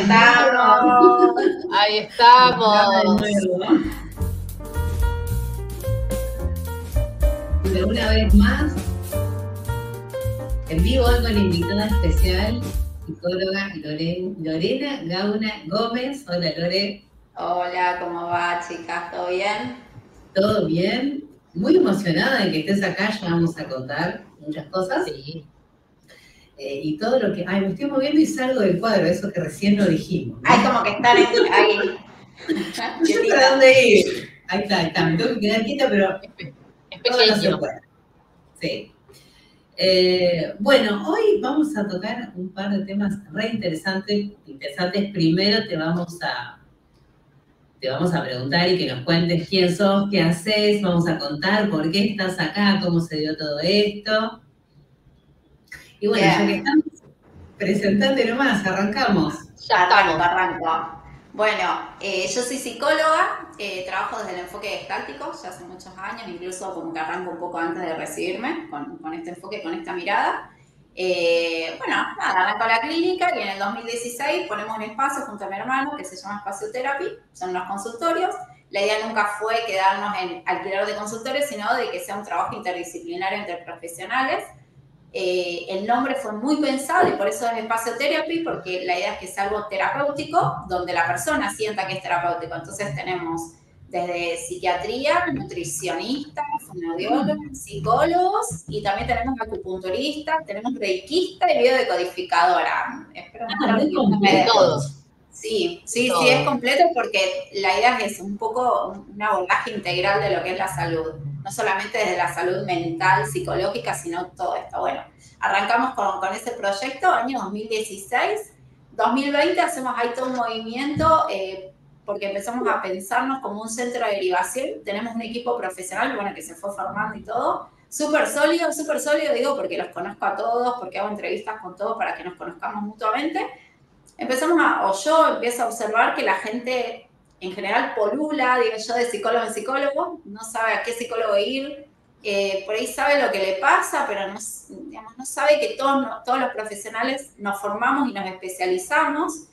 estamos. Ahí estamos. De una vez más, en vivo con la invitada especial, psicóloga Lorena Gauna Gómez. Hola Lore. Hola, ¿cómo va chicas? ¿Todo bien? Todo bien. Muy emocionada de que estés acá, ya vamos a contar muchas cosas. Sí. Eh, y todo lo que. Ay, me estoy moviendo y salgo del cuadro, eso que recién lo dijimos. Ay, como que están ahí. ¿A dónde ir? Ahí está, ahí está. Me tengo que quedar quieta, pero. Es pequeño. Sí. Eh, bueno, hoy vamos a tocar un par de temas re interesantes. Interesantes. Primero te vamos a te vamos a preguntar y que nos cuentes quién sos, qué haces, vamos a contar por qué estás acá, cómo se dio todo esto. Y bueno, ya que estamos, presentate nomás, arrancamos. Ya estamos. Arranco. Bueno, eh, yo soy psicóloga, eh, trabajo desde el enfoque gestáltico ya hace muchos años, incluso como que arranco un poco antes de recibirme con, con este enfoque, con esta mirada. Eh, bueno, nada, arrancó la clínica y en el 2016 ponemos un espacio junto a mi hermano que se llama Espacio Therapy, son unos consultorios. La idea nunca fue quedarnos en alquiler de consultorios, sino de que sea un trabajo interdisciplinario entre profesionales eh, el nombre fue muy pensado y por eso es espacio therapy, porque la idea es que sea algo terapéutico, donde la persona sienta que es terapéutico. Entonces tenemos desde psiquiatría, nutricionistas, fonoaudiólogos, psicólogos y también tenemos acupunturistas, tenemos reikista y biodecodificadora. Espero no ah, todos. Sí, sí, sí, es completo porque la idea es un poco un abordaje integral de lo que es la salud, no solamente desde la salud mental, psicológica, sino todo esto. Bueno, arrancamos con, con ese proyecto, año 2016. 2020 hacemos ahí todo un movimiento eh, porque empezamos a pensarnos como un centro de derivación. Tenemos un equipo profesional, bueno, que se fue formando y todo. Súper sólido, súper sólido, digo, porque los conozco a todos, porque hago entrevistas con todos para que nos conozcamos mutuamente empezamos a, o yo empiezo a observar que la gente en general polula, digo yo, de psicólogo en psicólogo, no sabe a qué psicólogo ir, por ahí sabe lo que le pasa, pero no, no sabe que todos, todos los profesionales nos formamos y nos especializamos,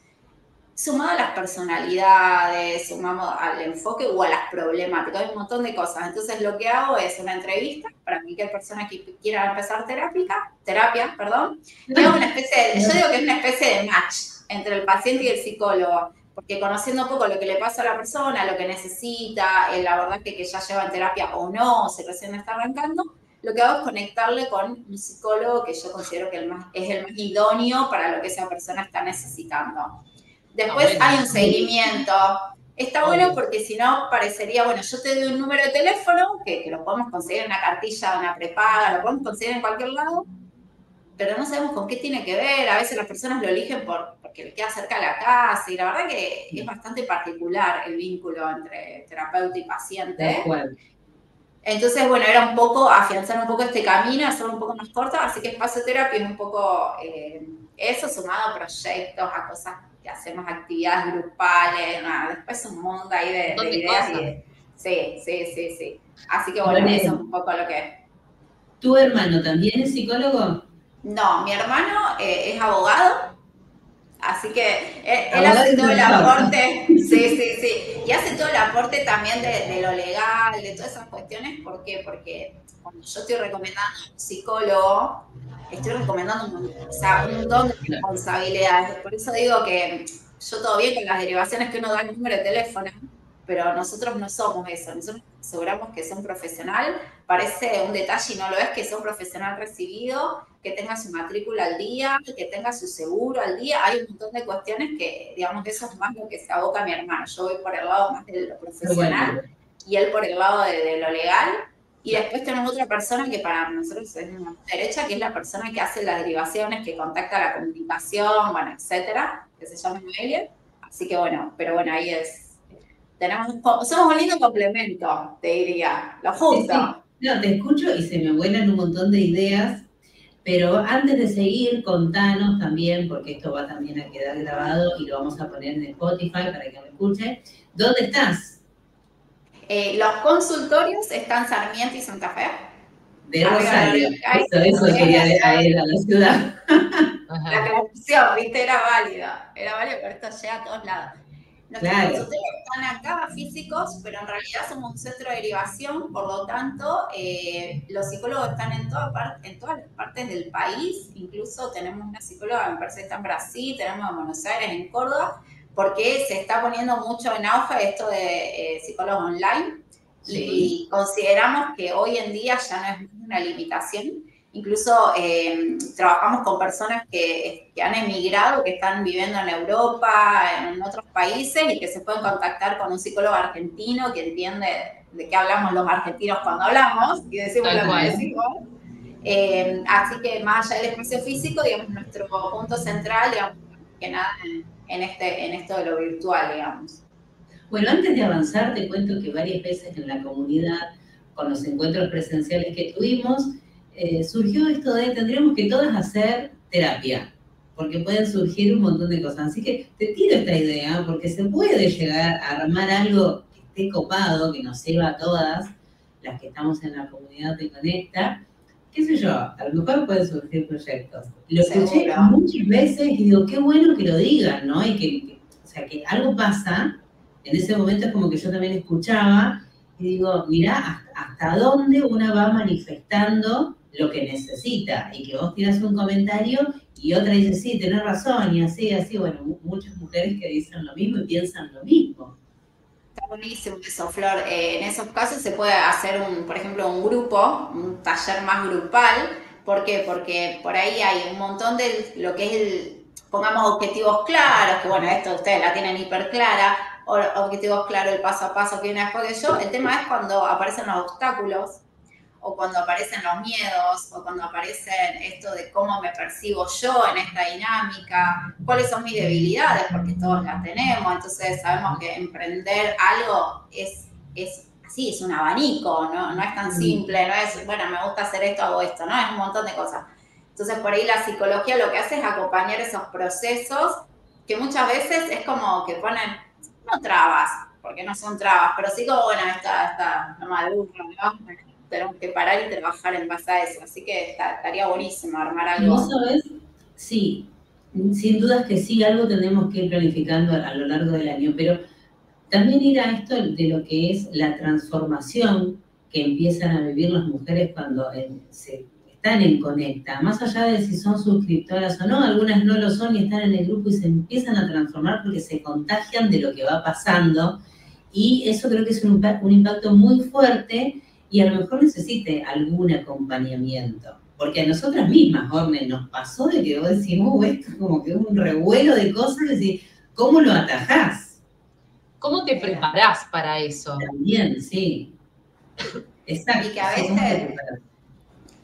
sumado a las personalidades, sumamos al enfoque o a las problemáticas, hay un montón de cosas. Entonces lo que hago es una entrevista para cualquier persona que quiera empezar terapia, terapia, perdón, una especie yo digo que es una especie de match entre el paciente y el psicólogo, porque conociendo un poco lo que le pasa a la persona, lo que necesita, el abordaje que ya lleva en terapia o no, si recién está arrancando, lo que hago es conectarle con un psicólogo que yo considero que es el más idóneo para lo que esa persona está necesitando. Después hay un seguimiento. Está bueno porque si no parecería, bueno, yo te doy un número de teléfono, que, que lo podemos conseguir en una cartilla, una prepaga, lo podemos conseguir en cualquier lado, pero no sabemos con qué tiene que ver. A veces las personas lo eligen por, porque le queda cerca de la casa y la verdad que es bastante particular el vínculo entre terapeuta y paciente. Entonces, bueno, era un poco afianzar un poco este camino, hacerlo un poco más corto, así que espacio terapia es un poco eh, eso sumado a proyectos, a cosas que hacemos, actividades grupales, nada, después un mundo ahí de, ideas. sí, sí, sí, sí. Así que bueno, eso es un poco lo que... ¿Tu hermano también es psicólogo? No, mi hermano eh, es abogado, así que él, hace todo el aporte, sí, sí, sí, y hace todo el aporte también de, lo legal, de todas esas cuestiones, ¿por qué? Porque cuando yo estoy recomendando a un psicólogo, estoy recomendando un, montón de responsabilidades, por eso digo que yo todo bien con las derivaciones que uno da el número de teléfono, pero nosotros no somos eso, nosotros aseguramos que sea un profesional, parece un detalle y no lo es, que sea un profesional recibido, que tenga su matrícula al día, que tenga su seguro al día, hay un montón de cuestiones que, digamos, eso es más lo que se aboca mi hermano, yo voy por el lado más de lo profesional y él por el lado de, lo legal, y después tenemos otra persona que para nosotros es una derecha, que es la persona que hace las derivaciones, que contacta la comunicación, bueno, etcétera, que se llama Noelia. Así que bueno, pero bueno, ahí es tenemos, somos un lindo complemento, te diría, lo justo. No, te escucho y se me vuelan un montón de ideas, pero antes de seguir, contanos también, porque esto va también a quedar grabado y lo vamos a poner en Spotify para que me escuche, ¿dónde estás? Eh, los consultorios están Sarmiento y Santa Fe. De Rosario. Eso, eso quería a él, a la ciudad. la aclaración, ¿viste? Era válida. Era válida, pero esto llega a todos lados. Nuestros claro. están acá físicos, pero en realidad somos un centro de derivación, por lo tanto, eh, los psicólogos están en, toda en todas las partes del país, incluso tenemos una psicóloga, me parece que está en Brasil, tenemos en Buenos Aires, en Córdoba, porque se está poniendo mucho en auge esto de eh, psicólogos online, y consideramos que hoy en día ya no es una limitación, Incluso eh, trabajamos con personas que, han emigrado, que están viviendo en Europa, en otros países y que se pueden contactar con un psicólogo argentino que entiende de qué hablamos los argentinos cuando hablamos y decimos lo que decimos. Eh, así que más allá del espacio físico, digamos, nuestro punto central, digamos, que nada en, este, en esto de lo virtual, digamos. Bueno, antes de avanzar, te cuento que varias veces en la comunidad, con los encuentros presenciales que tuvimos, eh, surgió esto de tendríamos que todas hacer terapia, porque pueden surgir un montón de cosas. Así que te tiro esta idea, porque se puede llegar a armar algo que esté copado, que nos sirva a todas las que estamos en la comunidad de Conecta. ¿Qué sé yo? A lo mejor pueden surgir proyectos. Lo escuché muchas veces y digo, qué bueno que lo digan, ¿no? Y que, o sea, que algo pasa. En ese momento es como que yo también escuchaba y digo, mira hasta dónde una va manifestando lo que necesita y que vos tiras un comentario y otra dice, sí, tenés razón y así, así, bueno, muchas mujeres que dicen lo mismo y piensan lo mismo. Está buenísimo eso, Flor. Eh, en esos casos se puede hacer, un, por ejemplo, un grupo, un taller más grupal. ¿Por qué? Porque por ahí hay un montón de lo que es el, pongamos objetivos claros, que bueno, esto ustedes la tienen hiper clara, objetivos claros, el paso a paso que viene después de yo. El tema es cuando aparecen los obstáculos, o cuando aparecen los miedos, o cuando aparecen esto de cómo me percibo yo en esta dinámica, cuáles son mis debilidades, porque todos las tenemos, entonces sabemos que emprender algo es, es así, es un abanico, ¿no? no es tan simple, no es, bueno, me gusta hacer esto, hago esto, ¿no? Es un montón de cosas. Entonces por ahí la psicología lo que hace es acompañar esos procesos que muchas veces es como que ponen, no trabas, porque no son trabas, pero sí como, bueno, esta, esta, no madura, ¿no? Tenemos que parar y trabajar en base a eso. Así que estaría buenísimo armar algo. sabes? Sí, sin dudas que sí, algo tenemos que ir planificando a, lo largo del año, pero también ir a esto de lo que es la transformación que empiezan a vivir las mujeres cuando se están en Conecta, más allá de si son suscriptoras o no, algunas no lo son y están en el grupo y se empiezan a transformar porque se contagian de lo que va pasando y eso creo que es un, un impacto muy fuerte y a lo mejor necesite algún acompañamiento. Porque a nosotras mismas, Orne, nos pasó de que vos decís, uh, esto es como que es un revuelo de cosas, y decís, ¿cómo lo atajás? ¿Cómo te preparás para eso? También, sí. Exacto. Y que a veces,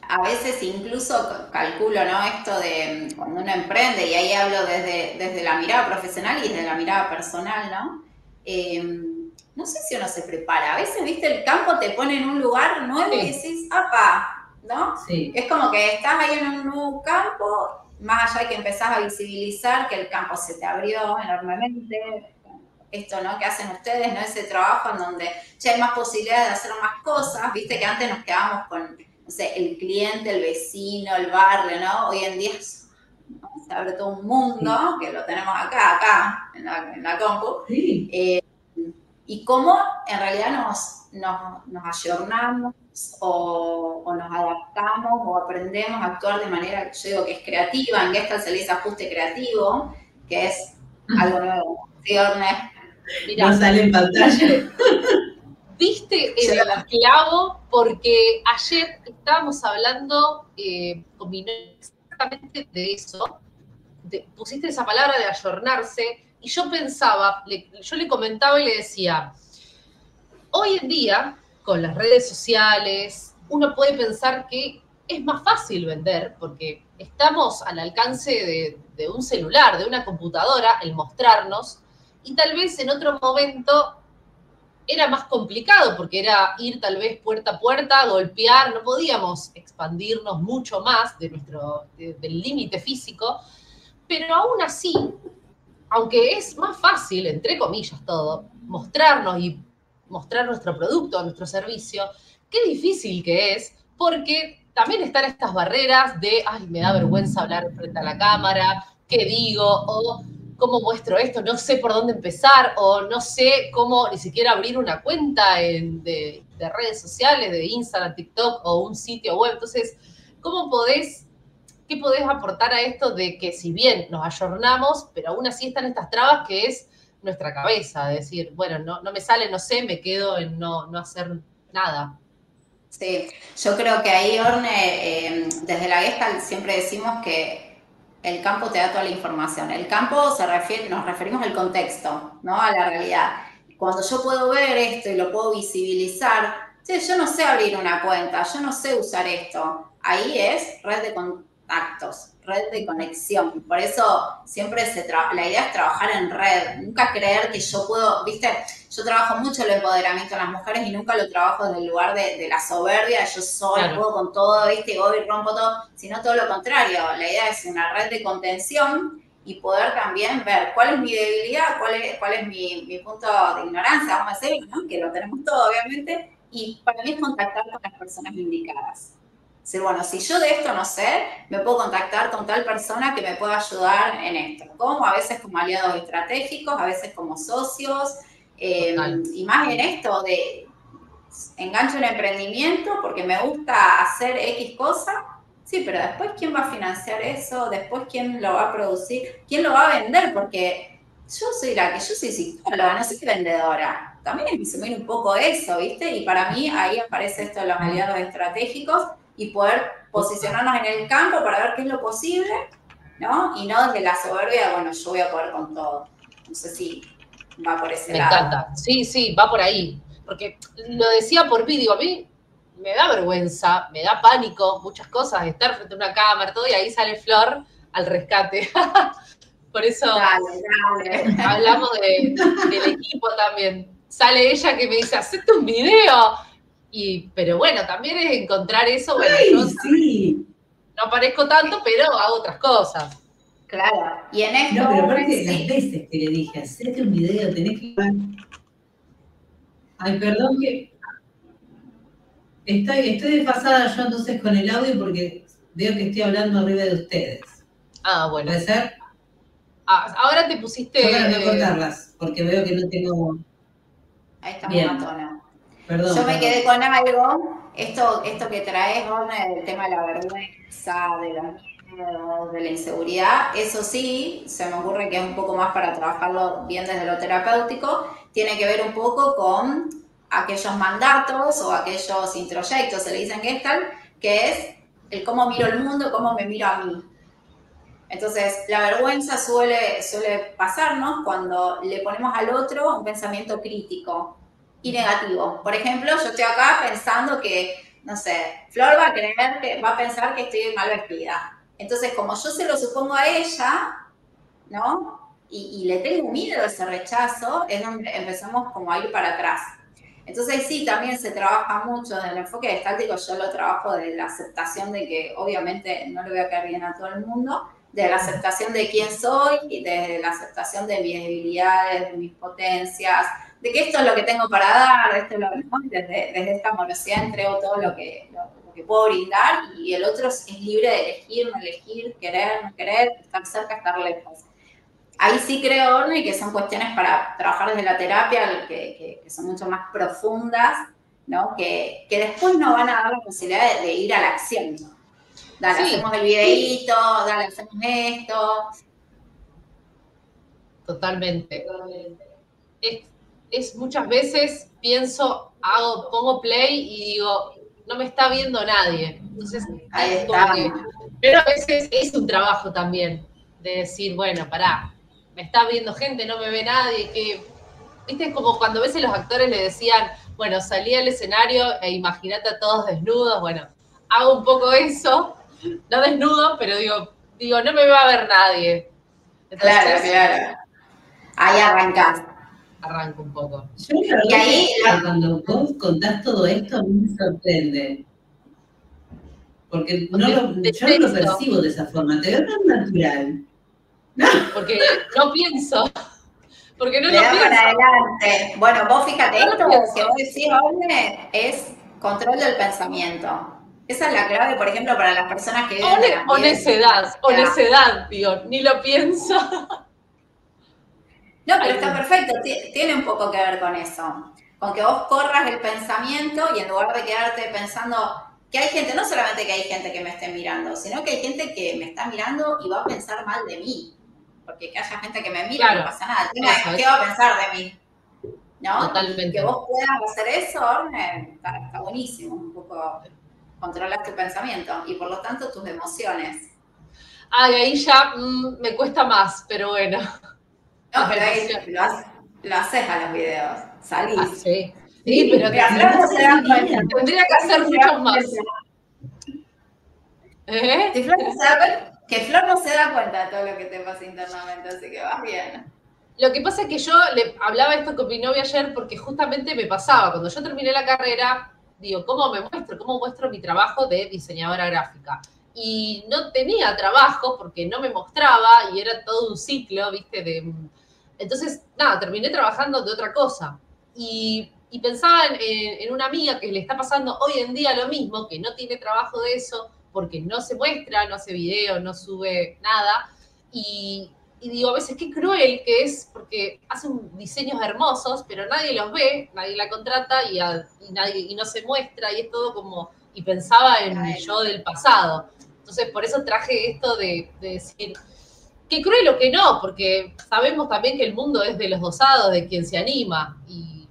a veces incluso calculo, ¿no? Esto de cuando uno emprende, y ahí hablo desde, desde la mirada profesional y desde la mirada personal, ¿no? Eh, no sé si uno se prepara. A veces, viste, el campo te pone en un lugar nuevo y decís, ¡apa! ¿No? Sí. Es como que estás ahí en un nuevo campo, más allá de que empezás a visibilizar que el campo se te abrió enormemente. Esto, ¿no? Que hacen ustedes, ¿no? Ese trabajo en donde ya hay más posibilidades de hacer más cosas. Viste que antes nos quedábamos con, no sé, el cliente, el vecino, el barrio, ¿no? Hoy en día se abre todo un mundo, que lo tenemos acá, acá, en la, en la compu. Sí. Eh, y cómo en realidad nos, nos, nos ayornamos o, nos adaptamos o aprendemos a actuar de manera, yo digo que es creativa, en Gestalt se le dice ajuste creativo, que es algo nuevo. ¿Sí, no sale en pantalla. Viste el clavo porque ayer estábamos hablando eh, con mi exactamente de eso, pusiste esa palabra de ayornarse y yo pensaba, yo le comentaba y le decía, hoy en día, con las redes sociales, uno puede pensar que es más fácil vender porque estamos al alcance de, un celular, de una computadora, el mostrarnos, y tal vez en otro momento era más complicado porque era ir tal vez puerta a puerta, golpear, no podíamos expandirnos mucho más de nuestro, del límite físico, pero aún así aunque es más fácil, entre comillas todo, mostrarnos y mostrar nuestro producto, nuestro servicio, qué difícil que es, porque también están estas barreras de, ay, me da vergüenza hablar frente a la cámara, qué digo, o cómo muestro esto, no sé por dónde empezar, o no sé cómo ni siquiera abrir una cuenta de, redes sociales, de Instagram, TikTok o un sitio web. Entonces, ¿cómo podés, qué podés aportar a esto de que si bien nos ayornamos, pero aún así están estas trabas que es nuestra cabeza, decir, bueno, no, me sale, no sé, me quedo en no, no hacer nada. Sí, yo creo que ahí, Orne, eh, desde la Gestalt siempre decimos que el campo te da toda la información. El campo se refiere, nos referimos al contexto, ¿no? A la realidad. Cuando yo puedo ver esto y lo puedo visibilizar, sí, yo no sé abrir una cuenta, yo no sé usar esto. Ahí es red de contactos red de conexión. Por eso siempre se la idea es trabajar en red, nunca creer que yo puedo, viste, yo trabajo mucho el empoderamiento de las mujeres y nunca lo trabajo desde el lugar de, la soberbia, yo soy, puedo con todo, viste, voy y rompo todo, sino todo lo contrario, la idea es una red de contención y poder también ver cuál es mi debilidad, cuál es, cuál es mi, punto de ignorancia, vamos a decir, que lo tenemos todo obviamente, y para mí es contactar con las personas indicadas. Decir, bueno, si yo de esto no sé, me puedo contactar con tal persona que me pueda ayudar en esto. Como a veces como aliados estratégicos, a veces como socios, eh, y más en esto de engancho en emprendimiento porque me gusta hacer X cosa. Sí, pero después quién va a financiar eso, después quién lo va a producir, quién lo va a vender, porque yo soy la que yo soy psicóloga, no soy vendedora. También es que un poco eso, ¿viste? Y para mí ahí aparece esto de los aliados estratégicos y poder posicionarnos en el campo para ver qué es lo posible, ¿no? Y no desde la soberbia, bueno, yo voy a poder con todo. No sé si va por ese lado. Me encanta, sí, sí, va por ahí. Porque lo decía por vídeo, a mí me da vergüenza, me da pánico, muchas cosas, estar frente a una cámara, todo, y ahí sale Flor al rescate. por eso hablamos del equipo también. Sale ella que me dice, hacete un video y, pero bueno, también es encontrar eso, bueno, yo sí. no aparezco tanto, pero hago otras cosas. Claro, y en esto... No, pero aparte las veces que le dije, hacete un video, tenés que... Ay, perdón que... Estoy, estoy desfasada yo entonces con el audio porque veo que estoy hablando arriba de ustedes. Ah, bueno. ¿Puede ser? Ah, ahora te pusiste... Ahora voy a cortarlas, porque veo que no tengo... Ahí está Bien. Yo me quedé con algo, esto, esto que traes, el tema de la vergüenza, de la miedo, de la inseguridad, eso sí, se me ocurre que es un poco más para trabajarlo bien desde lo terapéutico, tiene que ver un poco con aquellos mandatos o aquellos introyectos, se le dicen Gestalt, que es el cómo miro el mundo, cómo me miro a mí. Entonces, la vergüenza suele, suele pasarnos cuando le ponemos al otro un pensamiento crítico, y negativo. Por ejemplo, yo estoy acá pensando que, no sé, Flor va a creer que va a pensar que estoy mal vestida. Entonces, como yo se lo supongo a ella, ¿no? Y, le tengo miedo a ese rechazo, es donde empezamos como a ir para atrás. Entonces sí, también se trabaja mucho en el enfoque estático, yo lo trabajo de la aceptación de que obviamente no le voy a caer bien a todo el mundo, de la aceptación de quién soy y de la aceptación de mis debilidades, de mis potencias, de que esto es lo que tengo para dar, esto es lo que desde, desde esta amorosidad entrego todo lo que, lo, que puedo brindar y el otro es libre de elegir, no elegir, querer, no querer, estar cerca, estar lejos. Ahí sí creo, Orne, que son cuestiones para trabajar desde la terapia, que, que, son mucho más profundas, ¿no? Que, que, después nos van a dar la posibilidad de, ir a la acción. Dale, hacemos el videíto, dale, hacemos esto. Totalmente. Totalmente es muchas veces pienso, hago, pongo play y digo, no me está viendo nadie. Entonces, pero a veces es un trabajo también de decir, bueno, pará, me está viendo gente, no me ve nadie, que, viste, como cuando a veces los actores le decían, bueno, salí al escenario e imagínate a todos desnudos, bueno, hago un poco eso, no desnudo, pero digo, digo, no me va a ver nadie. claro, claro. Ahí arrancas arranco un poco. y ahí, cuando vos contás todo esto, a mí me sorprende. Porque, no lo, yo no lo percibo de esa forma, te veo tan natural. Porque no pienso. Porque no lo pienso. para adelante. Bueno, vos fíjate, esto que vos decís, hombre, es control del pensamiento. Esa es la clave, por ejemplo, para las personas que... O, necedad, o necedad, tío, ni lo pienso. No, pero está perfecto, tiene un poco que ver con eso. Con que vos corras el pensamiento y en lugar de quedarte pensando que hay gente, no solamente que hay gente que me esté mirando, sino que hay gente que me está mirando y va a pensar mal de mí. Porque que haya gente que me mira no pasa nada. ¿Qué va a pensar de mí? ¿No? Totalmente. Que vos puedas hacer eso, está, buenísimo. Un poco controlas tu pensamiento y por lo tanto tus emociones. Ay, ahí ya mm, me cuesta más, pero bueno. No, pero ahí lo, haces a los videos, salís. Ah, sí. sí, pero no se dan cuenta. Tendría que hacer mucho más. ¿Eh? que Flor no se da cuenta de todo lo que te pasa internamente, así que vas bien. Lo que pasa es que yo le hablaba esto con mi novia ayer porque justamente me pasaba, cuando yo terminé la carrera, digo, ¿cómo me muestro? ¿Cómo muestro mi trabajo de diseñadora gráfica? Y no tenía trabajo porque no me mostraba y era todo un ciclo, ¿viste? De, entonces, nada, terminé trabajando de otra cosa. Y, pensaba en, en, una amiga que le está pasando hoy en día lo mismo, que no tiene trabajo de eso porque no se muestra, no hace video, no sube nada. Y, digo, a veces qué cruel que es, porque hacen diseños hermosos, pero nadie los ve, nadie la contrata y, nadie, y no se muestra, y es todo como, y pensaba en mi yo del pasado. Entonces, por eso traje esto de, de decir, qué cruel o que no, porque sabemos también que el mundo es de los dosados, de quien se anima, y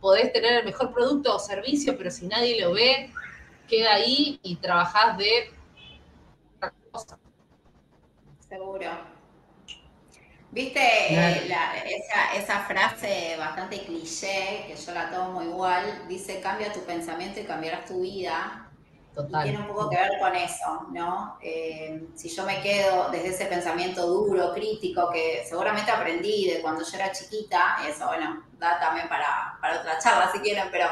podés tener el mejor producto o servicio, pero si nadie lo ve, queda ahí y trabajás de otra cosa. Seguro. Viste eh, esa, frase bastante cliché, que yo la tomo igual, dice cambia tu pensamiento y cambiarás tu vida. Total. tiene un poco que ver con eso, ¿no? Eh, si yo me quedo desde ese pensamiento duro, crítico, que seguramente aprendí de cuando yo era chiquita, eso, bueno, da también para, para otra charla si quieren, pero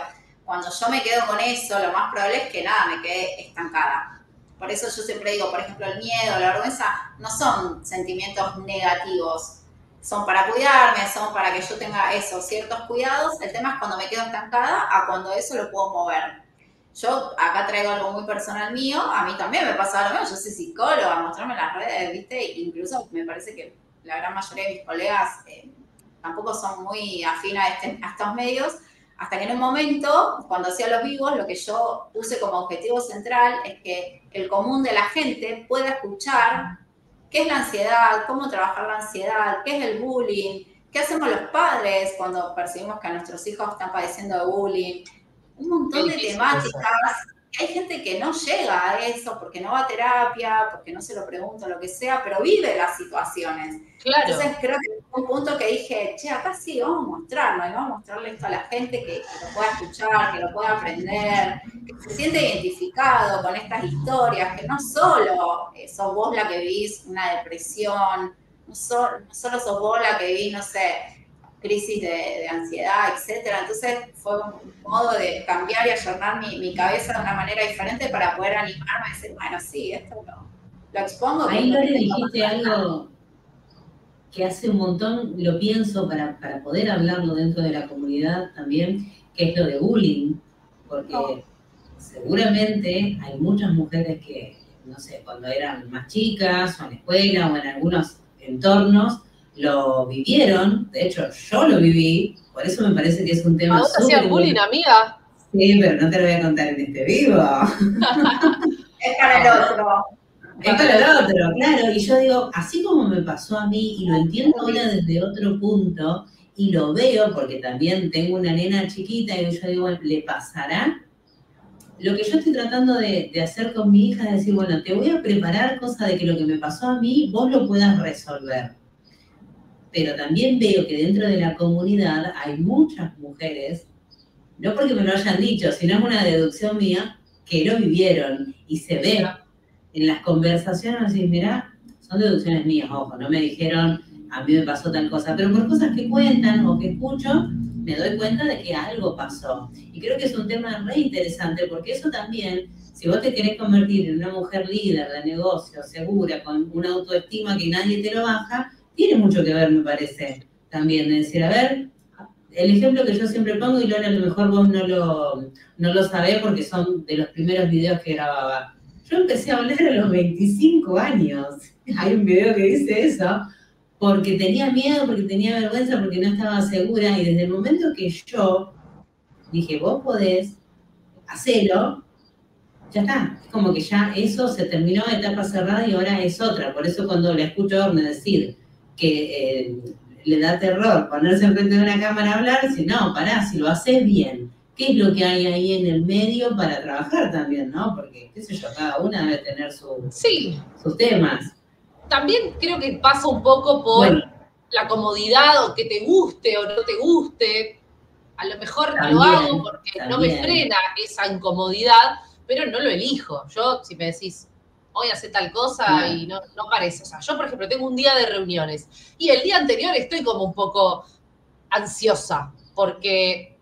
cuando yo me quedo con eso, lo más probable es que nada, me quede estancada. Por eso yo siempre digo, por ejemplo, el miedo, la vergüenza, no son sentimientos negativos. Son para cuidarme, son para que yo tenga esos ciertos cuidados. El tema es cuando me quedo estancada a cuando eso lo puedo mover. Yo acá traigo algo muy personal mío, a mí también me pasa lo mismo, yo soy psicóloga, mostrarme las redes, ¿viste? Incluso me parece que la gran mayoría de mis colegas eh, tampoco son muy afines a, este, a estos medios, hasta que en un momento, cuando hacía los vivos, lo que yo puse como objetivo central es que el común de la gente pueda escuchar qué es la ansiedad, cómo trabajar la ansiedad, qué es el bullying, qué hacemos los padres cuando percibimos que a nuestros hijos están padeciendo de bullying. Un montón de temáticas hay gente que no llega a eso porque no va a terapia, porque no se lo pregunta, lo que sea, pero vive las situaciones. Entonces creo que fue un punto que dije, che, acá sí, vamos a mostrarlo, y vamos a mostrarle esto a la gente que, lo pueda escuchar, que lo pueda aprender, que se siente identificado con estas historias, que no solo sos vos la que vivís una depresión, no, no solo sos vos la que vivís, no sé, crisis de, ansiedad, etcétera. Entonces fue un modo de cambiar y ayornar mi, cabeza de una manera diferente para poder animarme a decir, bueno, sí, esto lo, lo expongo. Ahí Lore dijiste algo que hace un montón lo pienso para, para, poder hablarlo dentro de la comunidad también, que es lo de bullying, porque seguramente hay muchas mujeres que, no sé, cuando eran más chicas o en la escuela o en algunos entornos, lo vivieron, de hecho yo lo viví, por eso me parece que es un tema... ¿A hacían bullying, amiga? Sí, pero no te lo voy a contar en este vivo. es para el otro. Es para el otro, claro. Y yo digo, así como me pasó a mí, y lo entiendo ahora desde otro punto, y lo veo porque también tengo una nena chiquita y yo digo, ¿le pasará? Lo que yo estoy tratando de, de hacer con mi hija es decir, bueno, te voy a preparar cosa de que lo que me pasó a mí, vos lo puedas resolver pero también veo que dentro de la comunidad hay muchas mujeres, no porque me lo hayan dicho, sino es una deducción mía, que lo vivieron y se ve en las conversaciones, así, mira, son deducciones mías, ojo, no me dijeron, a mí me pasó tal cosa, pero por cosas que cuentan o que escucho, me doy cuenta de que algo pasó. Y creo que es un tema re interesante, porque eso también, si vos te querés convertir en una mujer líder de negocio, segura, con una autoestima que nadie te lo baja, tiene mucho que ver, me parece, también, de decir, a ver, el ejemplo que yo siempre pongo, y Lola, a lo mejor vos no lo, no lo sabés porque son de los primeros videos que grababa. Yo empecé a hablar a los 25 años. Hay un video que dice eso, porque tenía miedo, porque tenía vergüenza, porque no estaba segura. Y desde el momento que yo dije, vos podés, hacerlo, ya está. Es como que ya eso se terminó, etapa cerrada y ahora es otra. Por eso cuando le escucho a Orne decir que eh, le da terror ponerse enfrente de una cámara a hablar, si no, pará, si lo haces bien, ¿qué es lo que hay ahí en el medio para trabajar también, no? Porque, qué sé yo, cada una debe tener su, sí. sus temas. También creo que pasa un poco por la comodidad o que te guste o no te guste. A lo mejor lo hago porque no me frena esa incomodidad, pero no lo elijo. Yo, si me decís, hoy hace tal cosa y no, no parece. O sea, yo, por ejemplo, tengo un día de reuniones y el día anterior estoy como un poco ansiosa porque,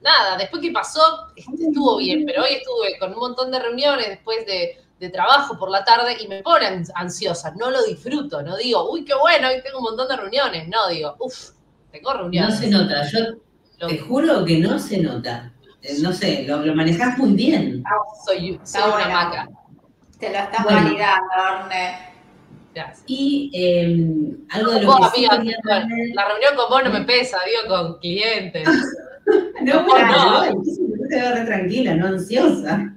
nada, después que pasó, estuvo bien, pero hoy estuve con un montón de reuniones después de, trabajo por la tarde y me ponen ansiosa, no lo disfruto, no digo, uy, qué bueno, hoy tengo un montón de reuniones, no, digo, uff, tengo reuniones. No se nota, yo te juro que no se nota. Eh, no sé, lo, lo manejás muy bien. Soy, soy una maca. Te lo estás validando, Orne. Y em, algo de lo que sí La reunión con vos no me pesa, digo, con clientes. no, no, no. te veo tranquila, no ansiosa.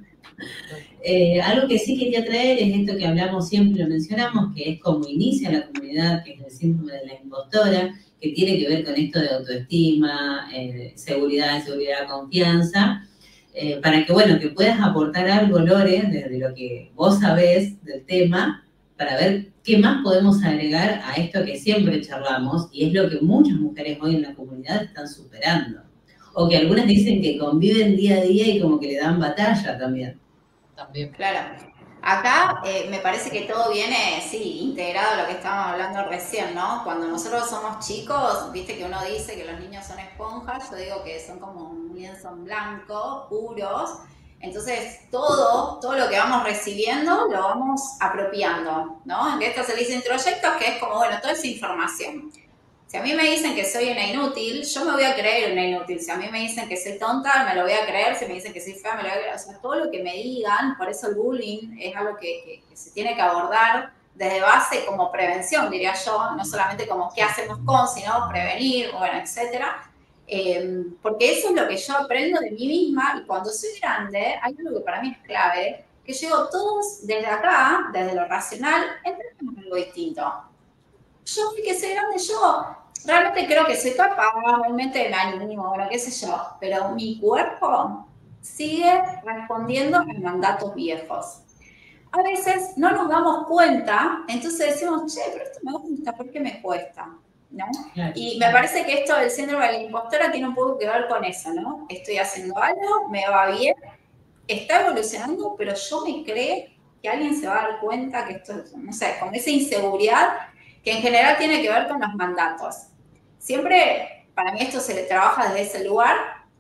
Eh, algo que sí quería traer es esto que hablamos siempre, lo mencionamos, que es cómo inicia la comunidad, que es el síndrome de la impostora, que tiene que ver con esto de autoestima, eh, seguridad, seguridad, confianza, eh, para que, bueno, que puedas aportar algo, Lore, desde lo que vos sabés del tema, para ver qué más podemos agregar a esto que siempre charlamos y es lo que muchas mujeres hoy en la comunidad están superando. O que algunas dicen que conviven día a día y como que le dan batalla también. También. Claro. Acá eh, me parece que todo viene, sí, integrado a lo que estábamos hablando recién, ¿no? Cuando nosotros somos chicos, viste que uno dice que los niños son esponjas, yo digo que son como un lienzo en blanco, puros, entonces todo, todo lo que vamos recibiendo lo vamos apropiando, ¿no? En esto se dice introyectos, que es como, bueno, toda esa información. Si a mí me dicen que soy una inútil, yo me voy a creer una inútil. Si a mí me dicen que soy tonta, me lo voy a creer. Si me dicen que soy fea, me lo voy a creer. O sea, todo lo que me digan, por eso el bullying es algo que, se tiene que abordar desde base como prevención, diría yo, no solamente como qué hacemos con, sino prevenir, bueno, etcétera. Em, porque eso es lo que yo aprendo de mí misma y cuando soy grande, hay algo que para mí es clave, que llego todos desde acá, desde lo racional, entendemos algo distinto. Yo fui que soy grande yo, realmente creo que soy capaz, realmente el ánimo, bueno, qué sé yo, pero mi cuerpo sigue respondiendo a mandatos viejos. A veces no nos damos cuenta, entonces decimos, che, pero esto me gusta, ¿por qué me cuesta? ¿No? Y me parece que esto del síndrome de la impostora tiene un poco que ver con eso, ¿no? Estoy haciendo algo, me va bien, está evolucionando, pero yo me creo que alguien se va a dar cuenta que esto, no sé, con esa inseguridad que en general tiene que ver con los mandatos siempre, para mí esto se trabaja desde ese lugar.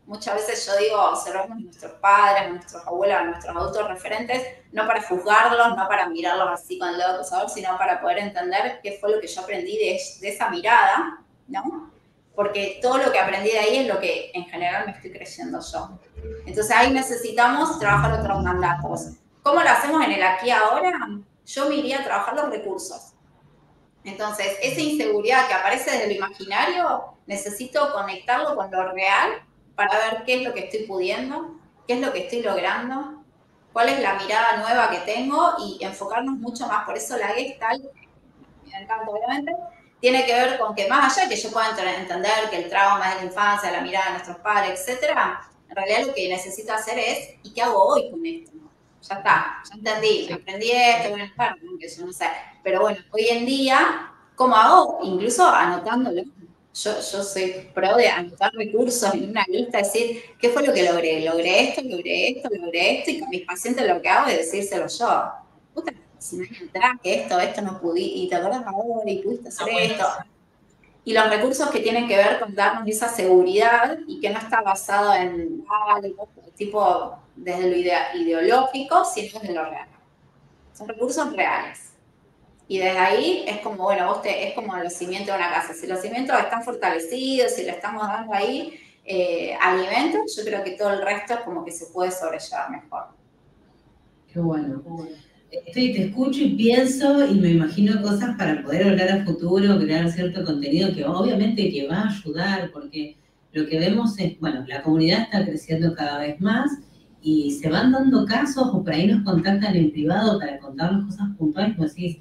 Muchas veces yo digo, observamos a nuestros padres, a nuestros abuelos, a nuestros adultos referentes, no para juzgarlos, no para mirarlos así con el dedo acusador, sino para poder entender qué fue lo que yo aprendí de, de esa mirada, ¿no? Porque todo lo que aprendí de ahí es lo que en general me estoy creyendo yo. Entonces ahí necesitamos trabajar otros mandatos. ¿Cómo lo hacemos en el aquí ahora? Yo me iría a trabajar los recursos entonces, esa inseguridad que aparece desde lo imaginario, necesito conectarlo con lo real para ver qué es lo que estoy pudiendo, qué es lo que estoy logrando, cuál es la mirada nueva que tengo y enfocarnos mucho más. Por eso la Gestalt, me encanta obviamente, tiene que ver con que más allá que yo pueda entender que el trauma de la infancia, la mirada de nuestros padres, etcétera, en realidad lo que necesito hacer es, ¿y qué hago hoy con esto? Ya está, ya entendí, aprendí esto, voy a estar, que yo no sé. Pero bueno, hoy en día, ¿cómo hago? Incluso anotándolo. Yo, yo soy pro de anotar recursos en una lista, decir, ¿qué fue lo que logré? Logré esto, logré esto, logré esto, y con mis pacientes lo que hago es decírselo yo. Puta, si no que esto, esto no pude, y te acuerdas ahora, y pudiste hacer ah, esto. Y los recursos que tienen que ver con darnos esa seguridad y que no está basado en algo tipo desde lo ideológico, sino desde lo real. Son recursos reales. Y desde ahí es como, bueno, vos te, es como los cimientos de una casa. Si los cimientos están fortalecidos, si le estamos dando ahí eh, alimentos, yo creo que todo el resto es como que se puede sobrellevar mejor. Qué bueno. Estoy, te escucho y pienso y me imagino cosas para poder hablar a futuro, crear cierto contenido que obviamente que va a ayudar, porque lo que vemos es, bueno, la comunidad está creciendo cada vez más y se van dando casos o por ahí nos contactan en privado para contarnos cosas puntuales, como decís,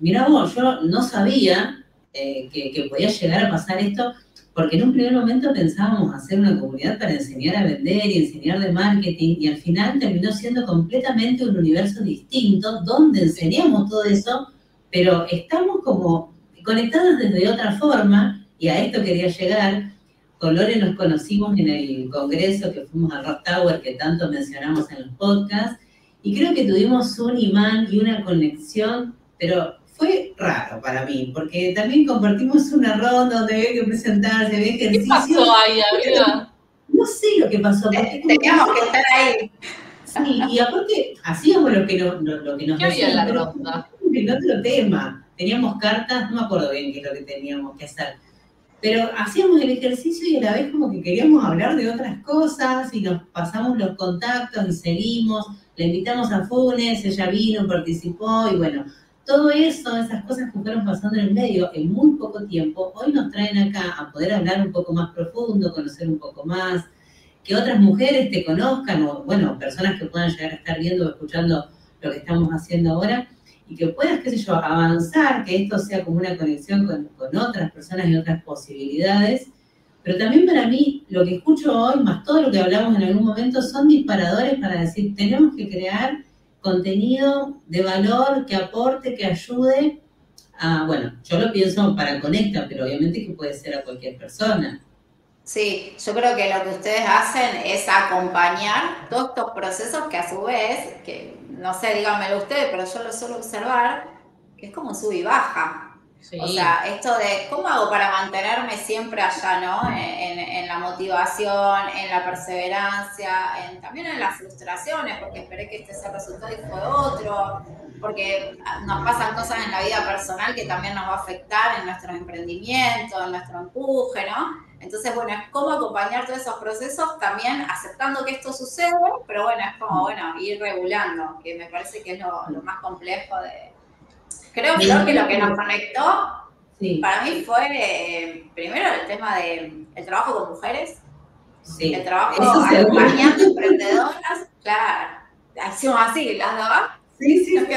mira vos, yo no sabía eh, que, que podía llegar a pasar esto, porque en un primer momento pensábamos hacer una comunidad para enseñar a vender y enseñar de marketing y al final terminó siendo completamente un universo distinto donde enseñamos todo eso, pero estamos como conectados desde otra forma y a esto quería llegar. Con Lore nos conocimos en el congreso que fuimos al Rock Tower que tanto mencionamos en los podcasts y creo que tuvimos un imán y una conexión, pero fue raro para mí, porque también compartimos una ronda donde había que presentarse, había ejercicio. ¿Qué pasó ahí, amiga? No sé lo que pasó. Teníamos que estar ahí. Sí, y aparte hacíamos lo que, no, lo, que nos ¿Qué había en la ronda? En otro tema. Teníamos cartas, no me acuerdo bien qué es lo que teníamos que hacer. Pero hacíamos el ejercicio y a la vez como que queríamos hablar de otras cosas y nos pasamos los contactos y seguimos. Le invitamos a Funes, ella vino, participó y bueno, todo eso, esas cosas que fueron pasando en el medio en muy poco tiempo, hoy nos traen acá a poder hablar un poco más profundo, conocer un poco más, que otras mujeres te conozcan, o bueno, personas que puedan llegar a estar viendo o escuchando lo que estamos haciendo ahora, y que puedas, qué sé yo, avanzar, que esto sea como una conexión con, con otras personas y otras posibilidades. Pero también para mí, lo que escucho hoy, más todo lo que hablamos en algún momento, son disparadores para decir, tenemos que crear contenido de valor que aporte, que ayude a, bueno, yo lo pienso para Conecta, pero obviamente que puede ser a cualquier persona. Sí, yo creo que lo que ustedes hacen es acompañar todos estos procesos que a su vez, que no sé, díganmelo ustedes, pero yo lo suelo observar, que es como sub y baja. O sea, esto de cómo hago para mantenerme siempre allá, ¿no? En, la motivación, en la perseverancia, también en las frustraciones, porque esperé que este sea el resultado y fue otro, porque nos pasan cosas en la vida personal que también nos va a afectar en nuestros emprendimientos, en nuestro empuje, ¿no? Entonces, bueno, es cómo acompañar todos esos procesos también aceptando que esto sucede, pero bueno, es como, bueno, ir regulando, que me parece que es lo más complejo de Creo que lo que nos conectó para mí fue eh, primero el tema del el trabajo con mujeres, sí. el trabajo acompañando emprendedoras, claro, hacíamos así, las daba. Sí, sí, fue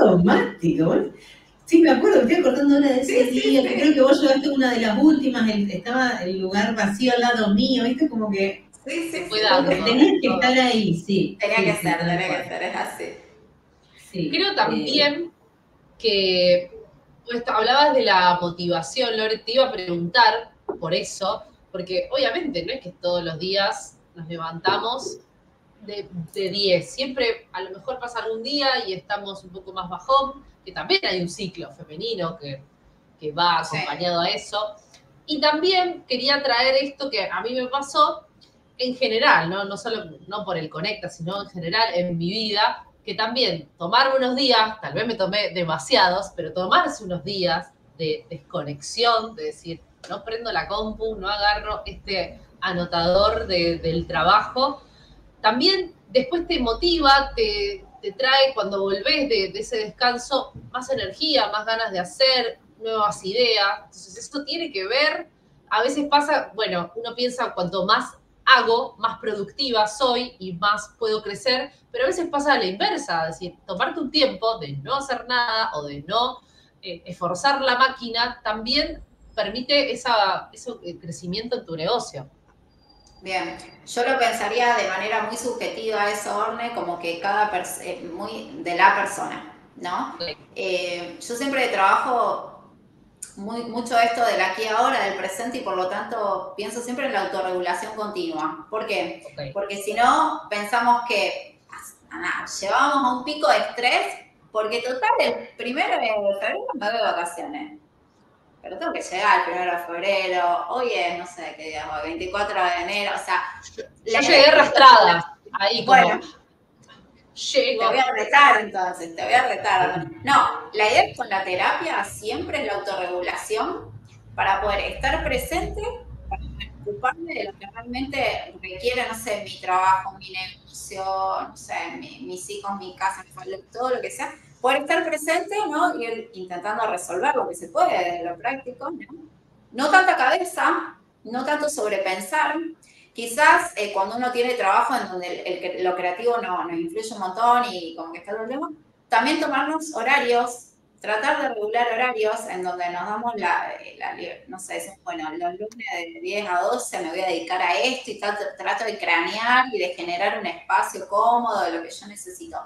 automático. Sí, me acuerdo, me estoy acordando una de ese día, creo que vos llegaste una de las últimas, estaba el lugar vacío al lado mío, ¿viste? Como que... Sí, sí, Cuidado, tenías que estar ahí, sí. Tenía que ser, tenía que ser, es así. Creo también que pues, hablabas de la motivación, Lore, te iba a preguntar por eso, porque obviamente no es que todos los días nos levantamos de, 10, siempre a lo mejor pasa algún día y estamos un poco más bajón, que también hay un ciclo femenino que, va acompañado a eso. Y también quería traer esto que a mí me pasó en general, ¿no? No solo no por el Conecta, sino en general en mi vida, que también tomar unos días, tal vez me tomé demasiados, pero tomarse unos días de desconexión, de decir, no prendo la compu, no agarro este anotador del trabajo, también después te motiva, te, trae cuando volvés de, de, ese descanso más energía, más ganas de hacer, nuevas ideas. Entonces, esto tiene que ver, a veces pasa, bueno, uno piensa cuanto más hago, más productiva soy y más puedo crecer, pero a veces pasa a la inversa, es decir, tomarte un tiempo de no hacer nada o de no eh, esforzar la máquina también permite esa, ese eh, crecimiento en tu negocio. Bien, yo lo pensaría de manera muy subjetiva eso, Orne, como que cada persona, eh, muy de la persona, ¿no? yo siempre trabajo muy, mucho esto del aquí ahora, del presente, y por lo tanto pienso siempre en la autorregulación continua. ¿Por qué? Porque si no, pensamos que nada, llevamos a un pico de estrés, porque total, el primero de febrero me voy de vacaciones. Pero tengo que llegar el primero de febrero, hoy es, no sé qué día, 24 de enero, o sea... Yo, llegué arrastrada, ahí como... Te voy a retar entonces, te voy a retar. No, la idea con la terapia siempre es la autorregulación para poder estar presente, para ocuparme de lo que realmente requiere, no sé, mi trabajo, mi negocio, no sé, mis hijos, mi casa, mi familia, todo lo que sea, poder estar presente, ¿no? Ir intentando resolver lo que se puede desde lo práctico, ¿no? No tanta cabeza, no tanto sobrepensar. Quizás eh, cuando uno tiene trabajo en donde el, lo creativo nos no influye un montón y como que está el problema, también tomarnos horarios tratar de regular horarios en donde nos damos la, no sé, bueno, los lunes de 10 a 12 me voy a dedicar a esto y trato, trato de cranear y de generar un espacio cómodo de lo que yo necesito.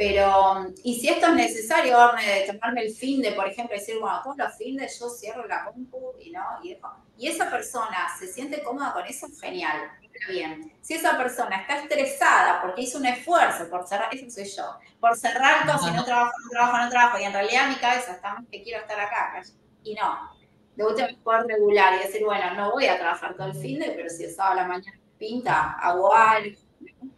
Pero, y si esto es necesario, de tomarme el fin de, por ejemplo, decir, bueno, todos los fines yo cierro la compu y no, y, y esa persona se siente cómoda con eso, genial, bien. Si esa persona está estresada porque hizo un esfuerzo por cerrar, eso soy yo, por cerrar todo, si no trabajo, no trabajo, no trabajo, y en realidad mi cabeza está más que quiero estar acá, y no. De última poder regular y decir, bueno, no voy a trabajar todo el fin de, pero si el sábado a la mañana pinta, hago algo,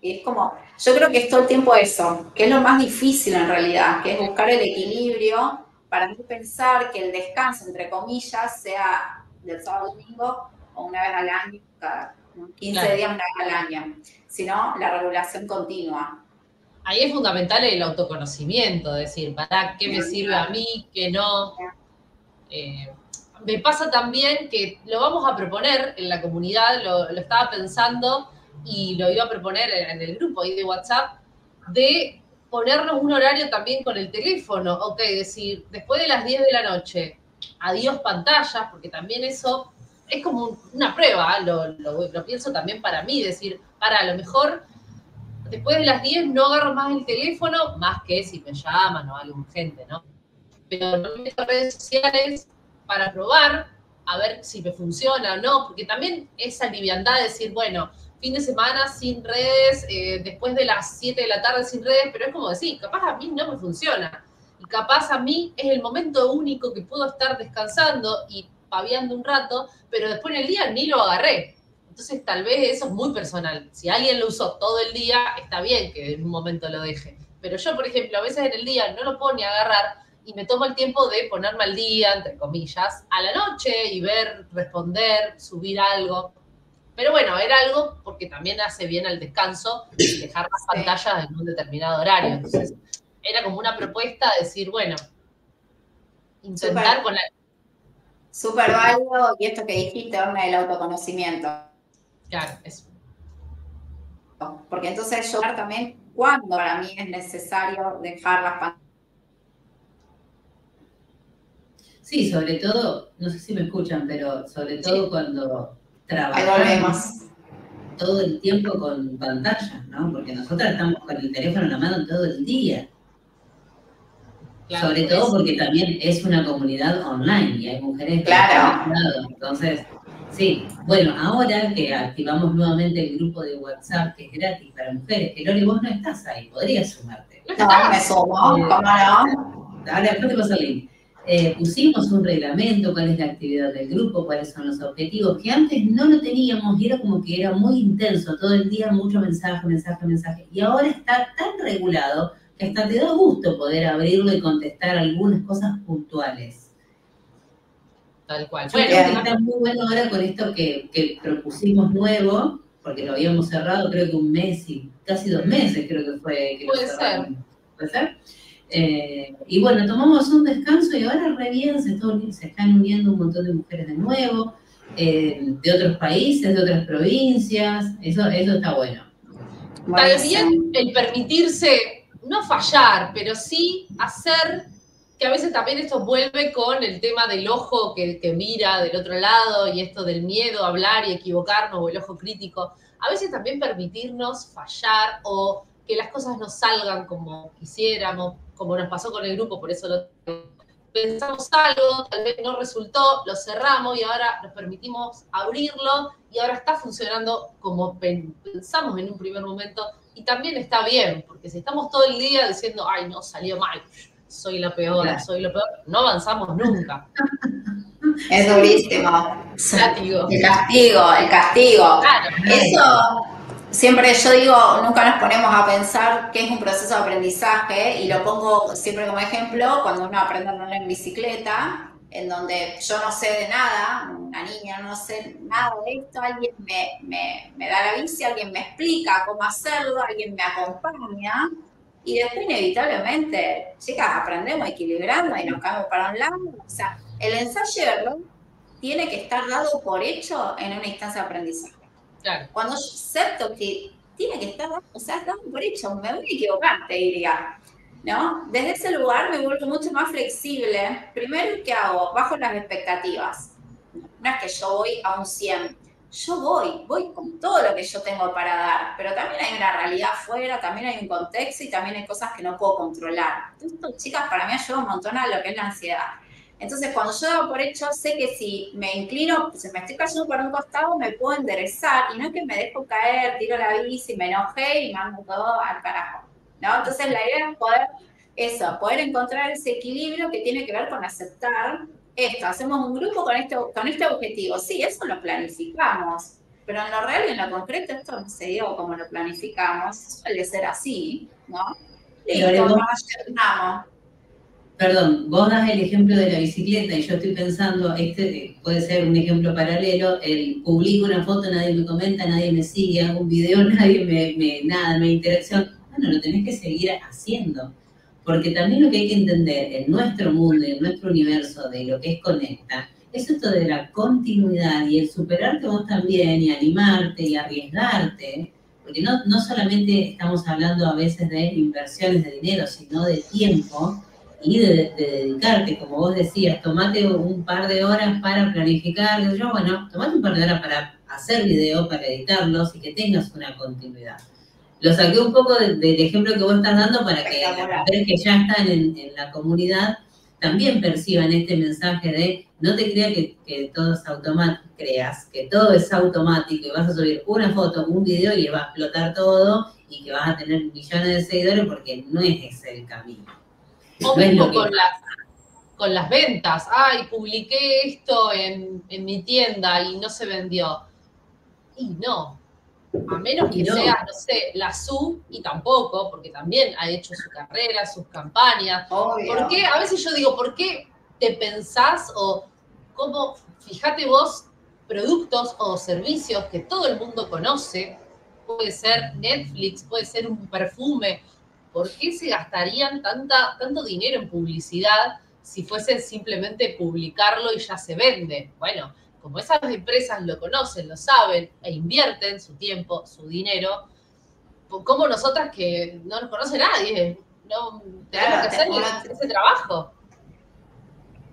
y es como, yo creo que es todo el tiempo eso, que es lo más difícil en realidad, que es buscar el equilibrio para no pensar que el descanso, entre comillas, sea del sábado domingo o una vez al año, cada 15 días, una vez al año, sino la regulación continua. Ahí es fundamental el autoconocimiento, decir, ¿para qué me sirve a mí, qué no? Eh, me pasa también que lo vamos a proponer en la comunidad, lo, lo estaba pensando, y lo iba a proponer en el grupo ahí de WhatsApp, de ponernos un horario también con el teléfono, ok, decir, después de las 10 de la noche, adiós pantallas, porque también eso es como una prueba, lo, lo, pienso también para mí, decir, para a lo mejor después de las 10 no agarro más el teléfono, más que si me llaman o algo urgente, ¿no? Pero no meto redes sociales para probar, a ver si me funciona o no, porque también esa liviandad de decir, bueno, fin de semana sin redes, eh, después de las 7 de la tarde sin redes, pero es como decir, capaz a mí no me funciona. Y capaz a mí es el momento único que puedo estar descansando y paviando un rato, pero después en el día ni lo agarré. Entonces tal vez eso es muy personal. Si alguien lo usó todo el día, está bien que en un momento lo deje. Pero yo, por ejemplo, a veces en el día no lo puedo ni agarrar y me tomo el tiempo de ponerme al día, entre comillas, a la noche y ver, responder, subir algo. Pero bueno, era algo porque también hace bien al descanso dejar las pantallas en un determinado horario. Entonces, era como una propuesta de decir, bueno, intentar poner. Súper válido, y esto que dijiste, habla del autoconocimiento. Claro, eso. Porque entonces yo también cuando para mí es necesario dejar las pantallas. Sí, sobre todo, no sé si me escuchan, pero sobre todo cuando trabajamos todo el tiempo con pantallas, ¿no? Porque nosotros estamos con el teléfono en la mano todo el día. Sobre todo porque también es una comunidad online y hay mujeres que claro. Entonces, sí, bueno, ahora que activamos nuevamente el grupo de WhatsApp que es gratis para mujeres, que Loli, vos no estás ahí, podrías sumarte. No, me sumo, ¿cómo no? Ahora, después te paso el link. Eh, pusimos un reglamento, cuál es la actividad del grupo, cuáles son los objetivos, que antes no lo teníamos y era como que era muy intenso, todo el día mucho mensaje, mensaje, mensaje. Y ahora está tan regulado que hasta te da gusto poder abrirlo y contestar algunas cosas puntuales. Tal cual. Bueno, está muy bueno ahora con esto que, que propusimos nuevo, porque lo habíamos cerrado creo que un mes y casi dos meses creo que fue que Puede ser. ¿Puede ser? Eh, y bueno, tomamos un descanso y ahora re bien, se, están uniendo un montón de mujeres de nuevo, eh, de otros países, de otras provincias, eso, eso está bueno. También el permitirse, no fallar, pero sí hacer, que a veces también esto vuelve con el tema del ojo que, que mira del otro lado y esto del miedo a hablar y equivocarnos o el ojo crítico. A veces también permitirnos fallar o que las cosas no salgan como quisiéramos, como nos pasó con el grupo, por eso lo pensamos algo, tal vez no resultó, lo cerramos y ahora nos permitimos abrirlo y ahora está funcionando como pensamos en un primer momento y también está bien, porque si estamos todo el día diciendo, ay, no, salió mal, soy la peor, soy lo peor, no avanzamos nunca. Es durísimo. El castigo, el castigo. Eso siempre yo digo, nunca nos ponemos a pensar qué es un proceso de aprendizaje y lo pongo siempre como ejemplo cuando uno aprende a andar en bicicleta, en donde yo no sé de nada, una niña no sé nada de esto, alguien me, me, me da la bici, alguien me explica cómo hacerlo, alguien me acompaña y después inevitablemente, chicas, aprendemos equilibrando y nos caemos para un lado. O sea, el ensayo tiene que estar dado por hecho en una instancia de aprendizaje. Cuando yo acepto que tiene que estar o sea, dado por hecho, me voy a equivocar, te diría. ¿No? Desde ese lugar me vuelvo mucho más flexible. Primero, ¿qué hago? Bajo las expectativas. No es que yo voy a un 100, yo voy, voy con todo lo que yo tengo para dar, pero también hay una realidad afuera, también hay un contexto y también hay cosas que no puedo controlar. Esto, chicas, para mí ayuda un montón a lo que es la ansiedad. Entonces, cuando yo hago por hecho, sé que si me inclino, si me estoy cayendo por un costado, me puedo enderezar y no es que me dejo caer, tiro la bici, me enojé y mando todo al carajo. ¿no? Entonces, la idea es poder, eso, poder encontrar ese equilibrio que tiene que ver con aceptar esto, hacemos un grupo con este, con este objetivo. Sí, eso lo planificamos, pero en lo real y en lo concreto esto no se dio como lo planificamos. Suele ser así, ¿no? Listo, nos Perdón, vos das el ejemplo de la bicicleta y yo estoy pensando, este puede ser un ejemplo paralelo, el publico una foto, nadie me comenta, nadie me sigue, hago un video, nadie me, me nada, me interacción. Bueno, lo tenés que seguir haciendo porque también lo que hay que entender en nuestro mundo, en nuestro universo, de lo que es conecta, es esto de la continuidad y el superarte vos también y animarte y arriesgarte, porque no, no solamente estamos hablando a veces de inversiones de dinero, sino de tiempo y de, dedicarte, como vos decías, tomate un par de horas para planificar, yo, bueno, tomate un par de horas para hacer video, para editarlos y que tengas una continuidad lo saqué un poco del ejemplo que vos estás dando para que las mujeres que ya están en, la comunidad también perciban este mensaje de no te creas que, todo es automático, creas que todo es automático y vas a subir una foto, un video y va a explotar todo y que vas a tener millones de seguidores porque no es ese el camino. O mismo con, las, con las ventas. Ay, publiqué esto en, en mi tienda y no se vendió. Y no, a menos que sea, no sé, la SU, y tampoco, porque también ha hecho su carrera, sus campañas. ¿Por qué? A veces yo digo, ¿por qué te pensás o cómo, fíjate vos, productos o servicios que todo el mundo conoce, puede ser Netflix, puede ser un perfume, ¿por qué se gastarían tanta, tanto dinero en publicidad si fuese simplemente publicarlo y ya se vende? Bueno, como esas empresas lo conocen, lo saben e invierten su tiempo, su dinero, como nosotras que no nos conoce nadie, no tenemos que hacer ese trabajo.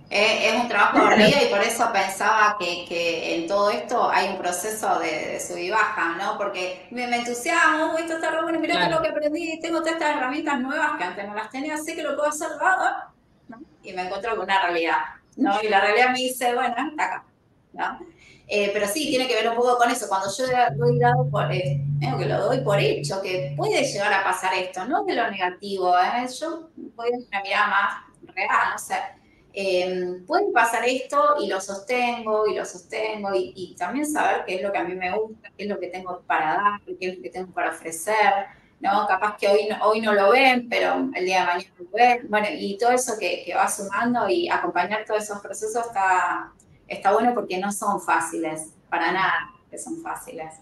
Es, un trabajo horrible y por eso pensaba que, en todo esto hay un proceso de, sub y baja, ¿no? Porque me, me entusiasmo, esto está re bueno, mirá lo que aprendí, tengo todas estas herramientas nuevas que antes no las tenía, sé que lo puedo hacer, ¿no? y me encuentro con una realidad, ¿no? Y la realidad me dice, bueno, está acá. Eh, pero sí, tiene que ver un poco con eso. Cuando yo doy dado por, eh, que lo doy por hecho, que puede llegar a pasar esto, no de lo negativo, ¿eh? yo voy a una mirada más real, no sé. Em, puede pasar esto y lo sostengo y lo sostengo y, también saber qué es lo que a mí me gusta, qué es lo que tengo para dar, qué es lo que tengo para ofrecer, ¿no? Capaz que hoy no, hoy no lo ven, pero el día de mañana lo ven. Bueno, y todo eso que, que va sumando y acompañar todos esos procesos está, está bueno porque no son fáciles, para nada que son fáciles.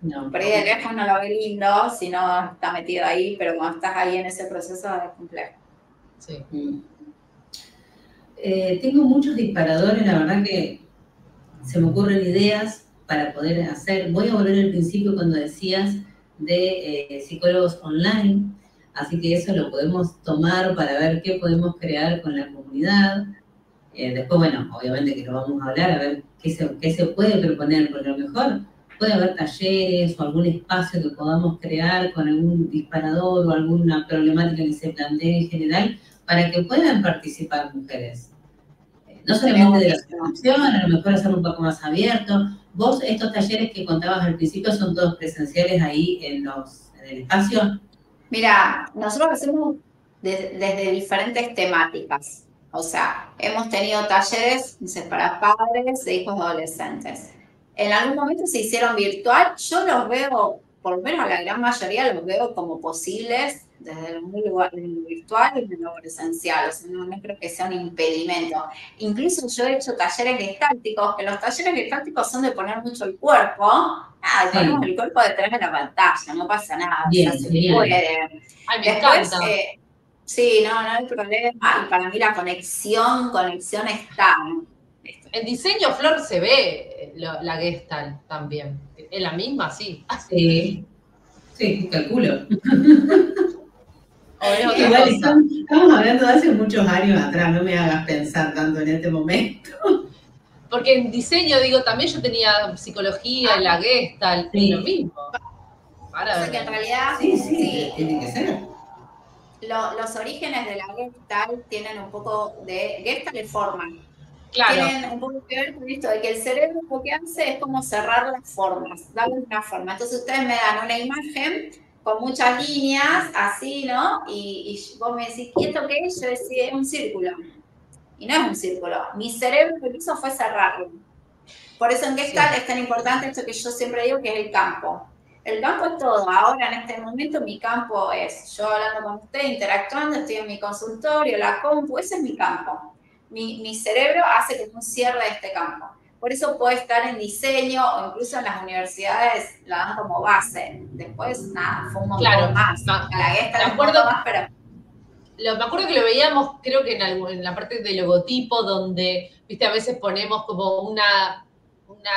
No, Por ahí de lejos no lo ve lindo si no está metido ahí, pero cuando estás ahí en ese proceso es complejo. Sí. Mm. Eh, tengo muchos disparadores, la verdad que se me ocurren ideas para poder hacer. Voy a volver al principio cuando decías de eh, psicólogos online, así que eso lo podemos tomar para ver qué podemos crear con la comunidad. Eh, después, bueno, obviamente que lo vamos a hablar, a ver qué se, qué se puede proponer, porque a lo mejor puede haber talleres o algún espacio que podamos crear con algún disparador o alguna problemática que se plantee en general para que puedan participar mujeres. No solamente de la formación, a lo mejor hacerlo un poco más abierto. Vos, estos talleres que contabas al principio son todos presenciales ahí en, los, en el espacio. Mira, nosotros hacemos desde diferentes temáticas. O sea, hemos tenido talleres para padres de hijos adolescentes. En algún momento se hicieron virtual. Yo los veo por lo menos la gran mayoría los veo como posibles desde el mundo virtual y desde lo presencial, o sea, no, creo que sea un impedimento. Incluso yo he hecho talleres gestálticos, que los talleres gestálticos son de poner mucho el cuerpo, nada, ponemos el cuerpo detrás de la pantalla, no pasa nada, bien, se puede. Después, eh, sí, no, no hay problema, y para mí la conexión, conexión está. En diseño, Flor, se ve la Gestalt también. ¿Es la misma? Sí. Sí, sí calculo. Igual estamos, hablando de hace muchos años atrás, no me hagas pensar tanto en este momento. Porque en diseño, digo, también yo tenía psicología, la Gestalt, sí. lo mismo. Para o sea que en realidad. Sí, sí, tiene que ser. los orígenes de la Gestalt tienen un poco de. Gestalt de forma. Claro. Tienen un poco que ver con esto de que el cerebro lo que hace es como cerrar las formas, darle una forma. Entonces ustedes me dan una imagen con muchas líneas, así, ¿no? Y, vos me decís, ¿y esto qué es? Yo decía, es un círculo. Y no es un círculo. Mi cerebro lo que hizo fue cerrarlo. Por eso en Gestalt es tan importante esto que yo siempre digo que es el campo. El campo es todo. Ahora, en este momento, mi campo es yo hablando con usted, interactuando, estoy en mi consultorio, la compu, ese es mi campo. Mi, mi cerebro hace que no cierre este campo. Por eso puede estar en diseño o incluso en las universidades la dan como base. Después, nada, fue un montón más. la me acuerdo, más, pero... me acuerdo que lo veíamos, creo que en, la parte del logotipo, donde, viste, a veces ponemos como una, una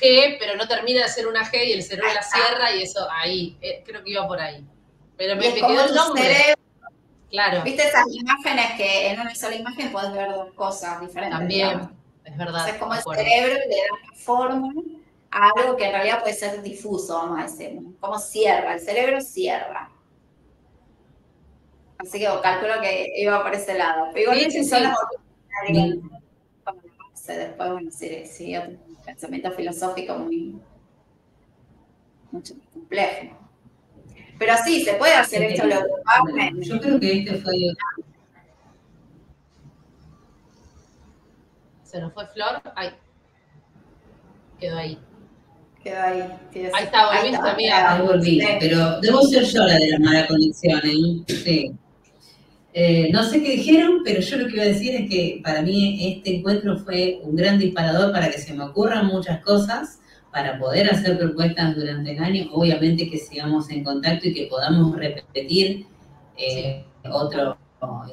G, pero no termina de ser una G y el cerebro la cierra y eso ahí, eh, creo que iba por ahí. Pero me, quedó el nombre. claro. ¿Viste esas imágenes que en una sola imagen puedes ver dos cosas diferentes? También es verdad. es como el cerebro le da forma a algo que en realidad puede ser difuso, vamos a decir. Como cierra, el cerebro cierra. Así que calculo que iba por ese lado. Pero igual sí, son las como Después, bueno, sí, sí, un pensamiento filosófico muy mucho más complejo. Pero sí, se puede hacer esto lo Yo creo que este fue Se nos fue Flor. Ahí. Quedó ahí. Quedó ahí. ahí está, volviste, amiga. Ahí volví, pero debo ser yo la de la mala conexión. ¿eh? Sí. Eh, no sé qué dijeron, pero yo lo que iba a decir es que para mí este encuentro fue un gran disparador para que se me ocurran muchas cosas, para poder hacer propuestas durante el año. Obviamente que sigamos en contacto y que podamos repetir eh, otro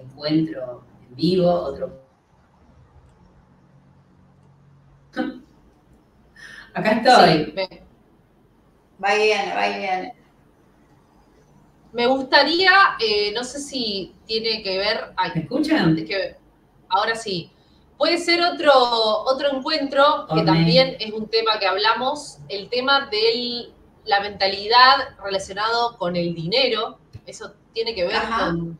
encuentro en vivo, otro Acá estoy. va y viene, va y viene. Me gustaría, eh, no sé si tiene que ver. ¿Me escuchan? Que, ahora sí. Puede ser otro, otro encuentro, que también es un tema que hablamos, el tema de la mentalidad relacionado con el dinero. Eso tiene que ver con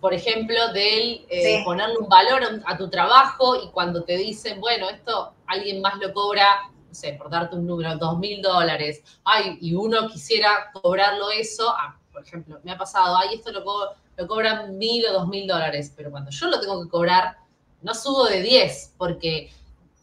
por ejemplo, de eh, ponerle un valor a tu trabajo y cuando te dicen, bueno, esto alguien más lo cobra, no sé, por darte un número, dos mil dólares, ay, y uno quisiera cobrarlo eso, ah, por ejemplo, me ha pasado, ay, esto lo, lo cobran mil o dos mil dólares, pero cuando yo lo tengo que cobrar, no subo de diez, porque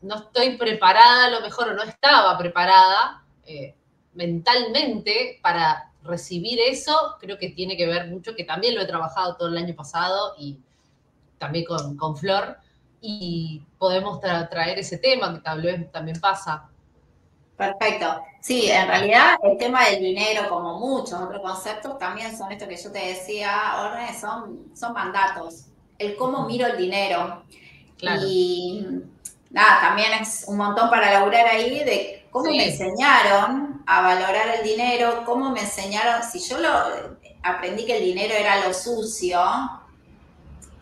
no estoy preparada a lo mejor o no estaba preparada eh, mentalmente para recibir eso creo que tiene que ver mucho, que también lo he trabajado todo el año pasado y también con, Flor, y podemos traer ese tema que tal vez también pasa. Perfecto. Sí, en realidad el tema del dinero, como muchos otros conceptos, también son esto que yo te decía, Orne, son, son mandatos. El cómo miro el dinero. Y nada, también es un montón para laburar ahí de cómo me enseñaron a valorar el dinero, cómo me enseñaron, si yo lo aprendí que el dinero era lo sucio,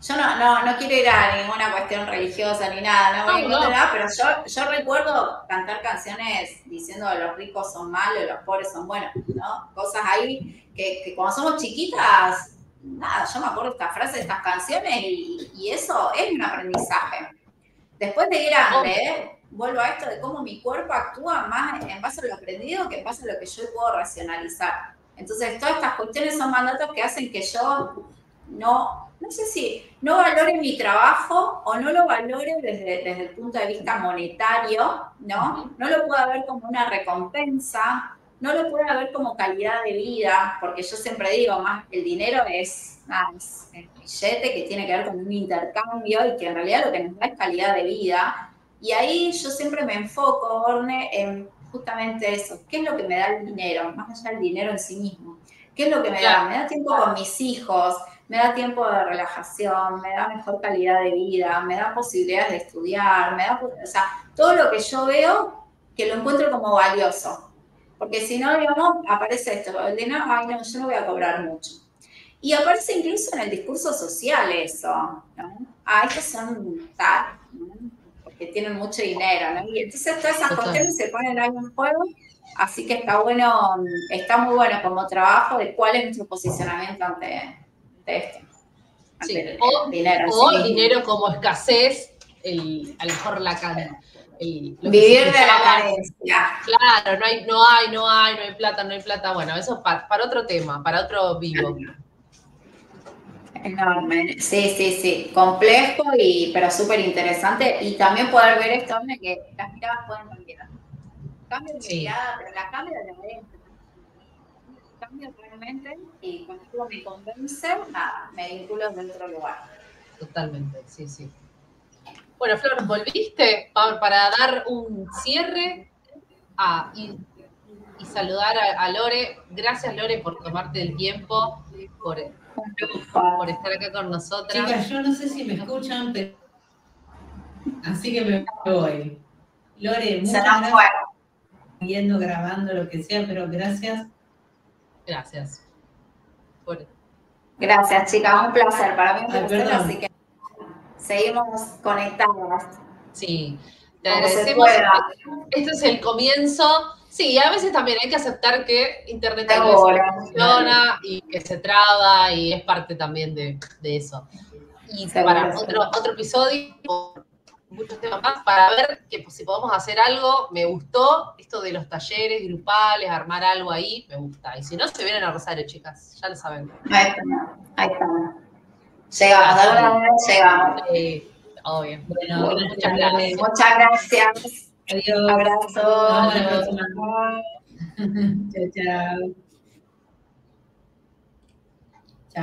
yo no, no, no quiero ir a ninguna cuestión religiosa ni nada, no, no, pero yo, yo recuerdo cantar canciones diciendo que los ricos son malos, los pobres son buenos, ¿no? Cosas ahí que, que cuando somos chiquitas, nada, yo me acuerdo de estas frases, estas canciones y, y eso es un aprendizaje. Después de grande, vuelvo a esto de cómo mi cuerpo actúa más en base a lo aprendido que en base a lo que yo puedo racionalizar. Entonces, todas estas cuestiones son mandatos que hacen que yo no, no sé si no valore mi trabajo o no lo valore desde, desde el punto de vista monetario, ¿no? No lo pueda ver como una recompensa no lo pueda ver como calidad de vida, porque yo siempre digo, más el dinero es, más el billete que tiene que ver con un intercambio y que en realidad lo que nos da es calidad de vida. Y ahí yo siempre me enfoco, Orne, en justamente eso. ¿Qué es lo que me da el dinero? Más allá del dinero en sí mismo. ¿Qué es lo que me da? Me da tiempo con mis hijos, me da tiempo de relajación, me da mejor calidad de vida, me da posibilidades de estudiar, me da, o sea, todo lo que yo veo que lo encuentro como valioso. Porque si no, digamos, aparece esto, el dinero, ay no, yo no voy a cobrar mucho. Y aparece incluso en el discurso social eso, ¿no? Ah, estos son tal, porque tienen mucho dinero, ¿no? Y entonces todas esas cuestiones se ponen ahí en juego, así que está bueno, está muy bueno como trabajo de cuál es nuestro posicionamiento ante, esto. sí. o, dinero, o dinero como escasez, el, a lo mejor la cadena Vivir de la carencia. Claro, no hay, no hay, no hay, no hay plata, no hay plata. Bueno, eso es para, otro tema, para otro vivo. Enorme, sí, sí, sí, complejo y pero súper interesante y también poder ver esto de que las miradas pueden cambiar. Cambio de mirada, pero la cambio de la adentro. Cambio realmente y cuando me convence, nada, me vinculo en otro lugar. Totalmente, sí, sí. Bueno, Flor, ¿volviste para dar un cierre ah, y, saludar a, Lore? Gracias, Lore, por tomarte el tiempo, por, estar acá con nosotras. Chicas, yo no sé si me escuchan, pero... Así que me voy. Lore, muchas gracias. Viendo, grabando, lo que sea, pero gracias. Gracias. Gracias, chicas. Un placer. Para mí un placer, así que seguimos conectadas. Sí, te agradecemos. Este es el comienzo. Sí, a veces también hay que aceptar que Internet funciona y que se traba y es parte también de, eso. Y para otro, otro episodio, muchos temas más, para ver que pues, si podemos hacer algo, me gustó esto de los talleres grupales, armar algo ahí, me gusta. Y si no, se vienen a Rosario, chicas, ya lo saben. Ahí está, ahí está. Llegamos, de manera llegamos. Sí, obvio. Bueno, muchas gracias. Muchas gracias. Adiós. Abrazo. Hasta la próxima. chao, chao.